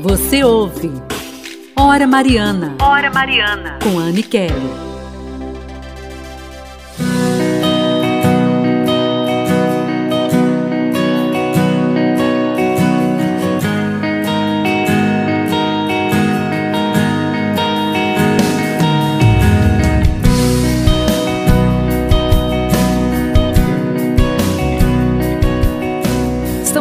Você ouve Hora Mariana. Hora Mariana. Com Anne Kelly.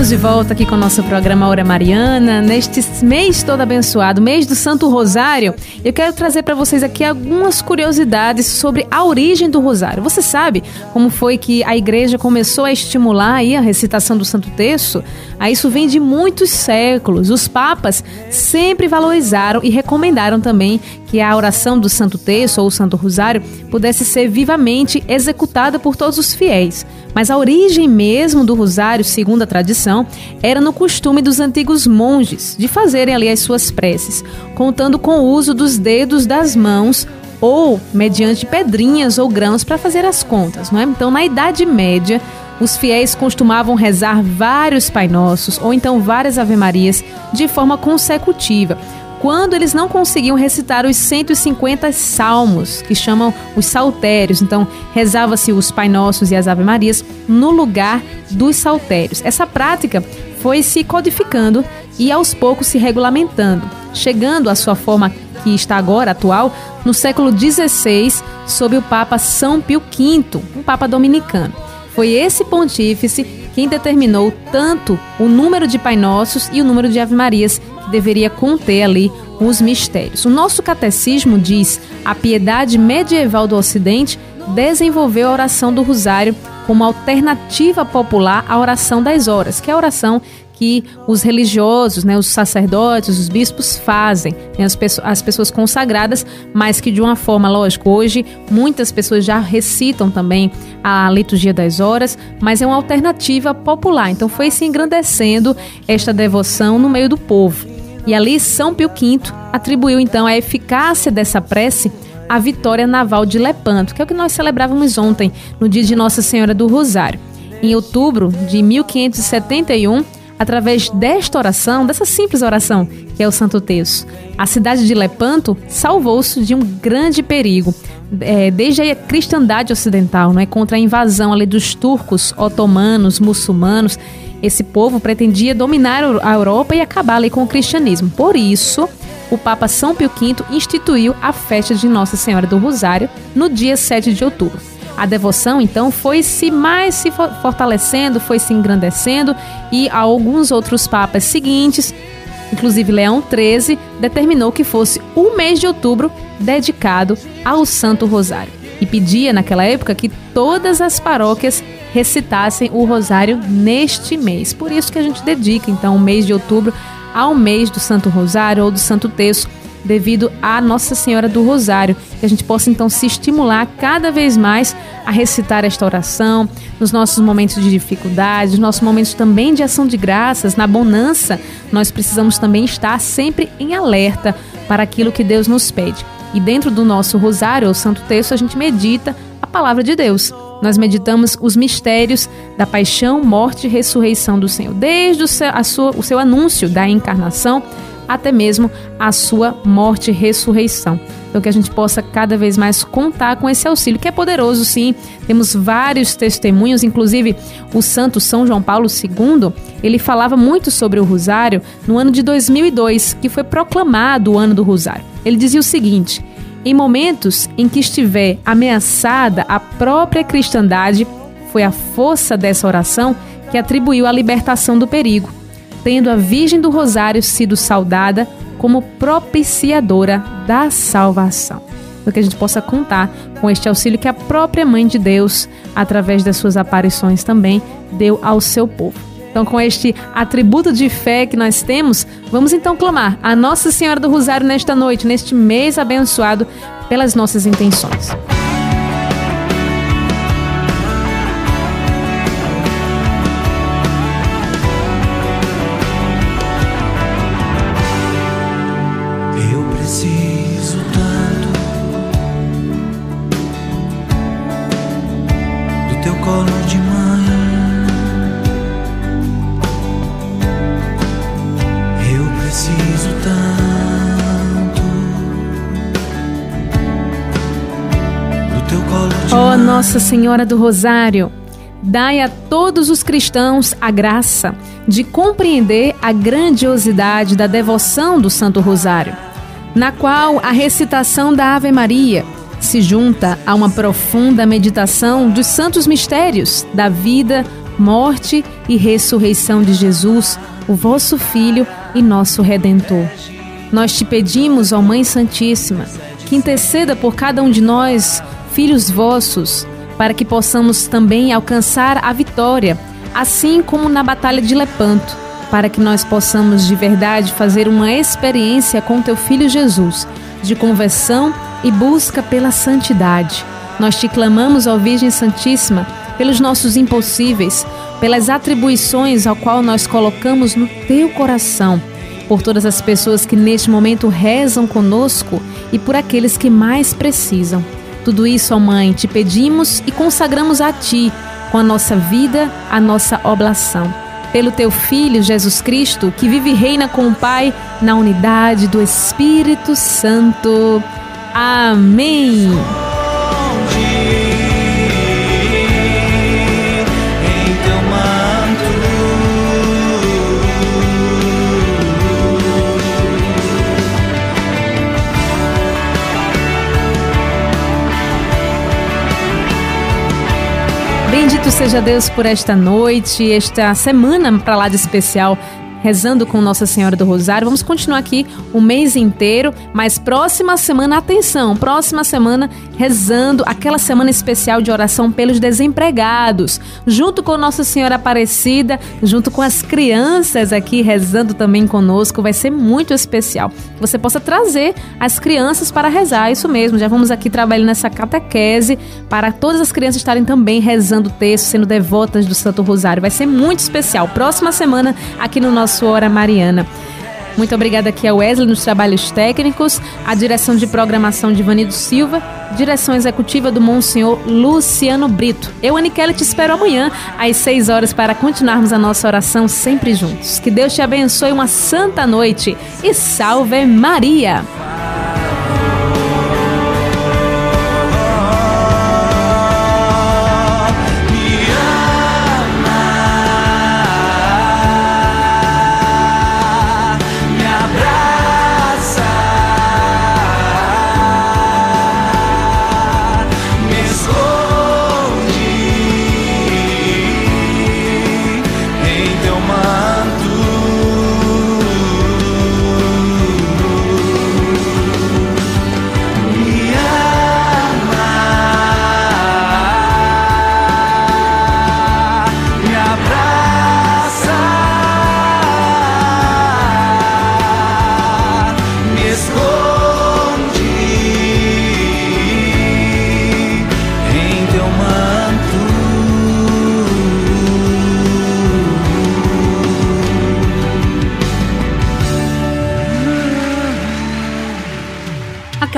Estamos de volta aqui com o nosso programa Hora Mariana. Neste mês todo abençoado, mês do Santo Rosário, eu quero trazer para vocês aqui algumas curiosidades sobre a origem do Rosário. Você sabe como foi que a igreja começou a estimular aí a recitação do Santo Texto? Ah, isso vem de muitos séculos. Os papas sempre valorizaram e recomendaram também que a oração do Santo Texto ou Santo Rosário pudesse ser vivamente executada por todos os fiéis. Mas a origem mesmo do rosário, segundo a tradição, era no costume dos antigos monges de fazerem ali as suas preces, contando com o uso dos dedos das mãos ou mediante pedrinhas ou grãos para fazer as contas, não é? Então, na Idade Média, os fiéis costumavam rezar vários Pai Nossos ou então várias Ave Marias de forma consecutiva quando eles não conseguiam recitar os 150 salmos, que chamam os saltérios. Então, rezava-se os Pai Nossos e as Ave Marias no lugar dos saltérios. Essa prática foi se codificando e aos poucos se regulamentando, chegando à sua forma que está agora atual no século XVI, sob o Papa São Pio V, um Papa dominicano. Foi esse pontífice quem determinou tanto o número de Pai Nossos e o número de Ave Marias deveria conter ali os mistérios. O nosso catecismo diz: a piedade medieval do Ocidente desenvolveu a oração do Rosário como alternativa popular à oração das horas, que é a oração que os religiosos, né, os sacerdotes, os bispos fazem, né, as, pessoas, as pessoas consagradas, mas que de uma forma, lógico, hoje muitas pessoas já recitam também a liturgia das horas, mas é uma alternativa popular. Então foi se engrandecendo esta devoção no meio do povo. E ali São Pio V atribuiu então a eficácia dessa prece à vitória naval de Lepanto, que é o que nós celebrávamos ontem, no dia de Nossa Senhora do Rosário. Em outubro de 1571, através desta oração, dessa simples oração, que é o Santo Terço, a cidade de Lepanto salvou-se de um grande perigo, é, desde a cristandade ocidental, não é, contra a invasão ali dos turcos, otomanos, muçulmanos esse povo pretendia dominar a Europa e acabar ali com o cristianismo. Por isso, o Papa São Pio V instituiu a festa de Nossa Senhora do Rosário no dia 7 de outubro. A devoção, então, foi se mais se fortalecendo, foi se engrandecendo e alguns outros papas seguintes, inclusive Leão XIII, determinou que fosse o mês de outubro dedicado ao Santo Rosário. E pedia naquela época que todas as paróquias recitassem o rosário neste mês. Por isso que a gente dedica então o mês de outubro ao mês do Santo Rosário ou do Santo Terço, devido à Nossa Senhora do Rosário, que a gente possa então se estimular cada vez mais a recitar esta oração nos nossos momentos de dificuldade, nos nossos momentos também de ação de graças, na bonança, nós precisamos também estar sempre em alerta para aquilo que Deus nos pede. E dentro do nosso rosário ou santo texto, a gente medita a palavra de Deus. Nós meditamos os mistérios da paixão, morte e ressurreição do Senhor, desde o seu, sua, o seu anúncio da encarnação até mesmo a sua morte e ressurreição. Então que a gente possa cada vez mais contar com esse auxílio, que é poderoso sim. Temos vários testemunhos, inclusive o santo São João Paulo II, ele falava muito sobre o rosário no ano de 2002, que foi proclamado o ano do rosário. Ele dizia o seguinte: em momentos em que estiver ameaçada a própria cristandade, foi a força dessa oração que atribuiu a libertação do perigo, tendo a Virgem do Rosário sido saudada como propiciadora da salvação. Para que a gente possa contar com este auxílio que a própria Mãe de Deus, através das suas aparições também, deu ao seu povo. Então, com este atributo de fé que nós temos, vamos então clamar a Nossa Senhora do Rosário nesta noite, neste mês abençoado pelas nossas intenções. colo de mãe. Eu preciso tanto do teu colo de oh, mãe. Nossa Senhora do Rosário, dai a todos os cristãos a graça de compreender a grandiosidade da devoção do Santo Rosário, na qual a recitação da Ave Maria se junta a uma profunda meditação dos santos mistérios da vida, morte e ressurreição de Jesus, o vosso Filho e nosso Redentor. Nós te pedimos, ó Mãe Santíssima, que interceda por cada um de nós, filhos vossos, para que possamos também alcançar a vitória, assim como na Batalha de Lepanto, para que nós possamos de verdade fazer uma experiência com teu Filho Jesus, de conversão e busca pela santidade. Nós te clamamos, ó Virgem Santíssima, pelos nossos impossíveis, pelas atribuições ao qual nós colocamos no teu coração, por todas as pessoas que neste momento rezam conosco e por aqueles que mais precisam. Tudo isso, ó Mãe, te pedimos e consagramos a Ti, com a nossa vida, a nossa oblação. Pelo Teu Filho, Jesus Cristo, que vive e reina com o Pai na unidade do Espírito Santo. Amém. Bendito seja Deus por esta noite, esta semana para lá de especial, rezando com Nossa Senhora do Rosário. Vamos continuar aqui o mês inteiro, mas próxima semana, atenção, próxima semana rezando aquela semana especial de oração pelos desempregados, junto com Nossa Senhora Aparecida, junto com as crianças aqui rezando também conosco, vai ser muito especial. Você possa trazer as crianças para rezar, isso mesmo. Já vamos aqui trabalhando nessa catequese para todas as crianças estarem também rezando o texto, sendo devotas do Santo Rosário. Vai ser muito especial. Próxima semana aqui no nosso Hora Mariana. Muito obrigada aqui a Wesley nos trabalhos técnicos, a direção de programação de Vanido Silva, direção executiva do Monsenhor Luciano Brito. Eu, Aniquele, te espero amanhã às 6 horas para continuarmos a nossa oração sempre juntos. Que Deus te abençoe uma santa noite e salve Maria!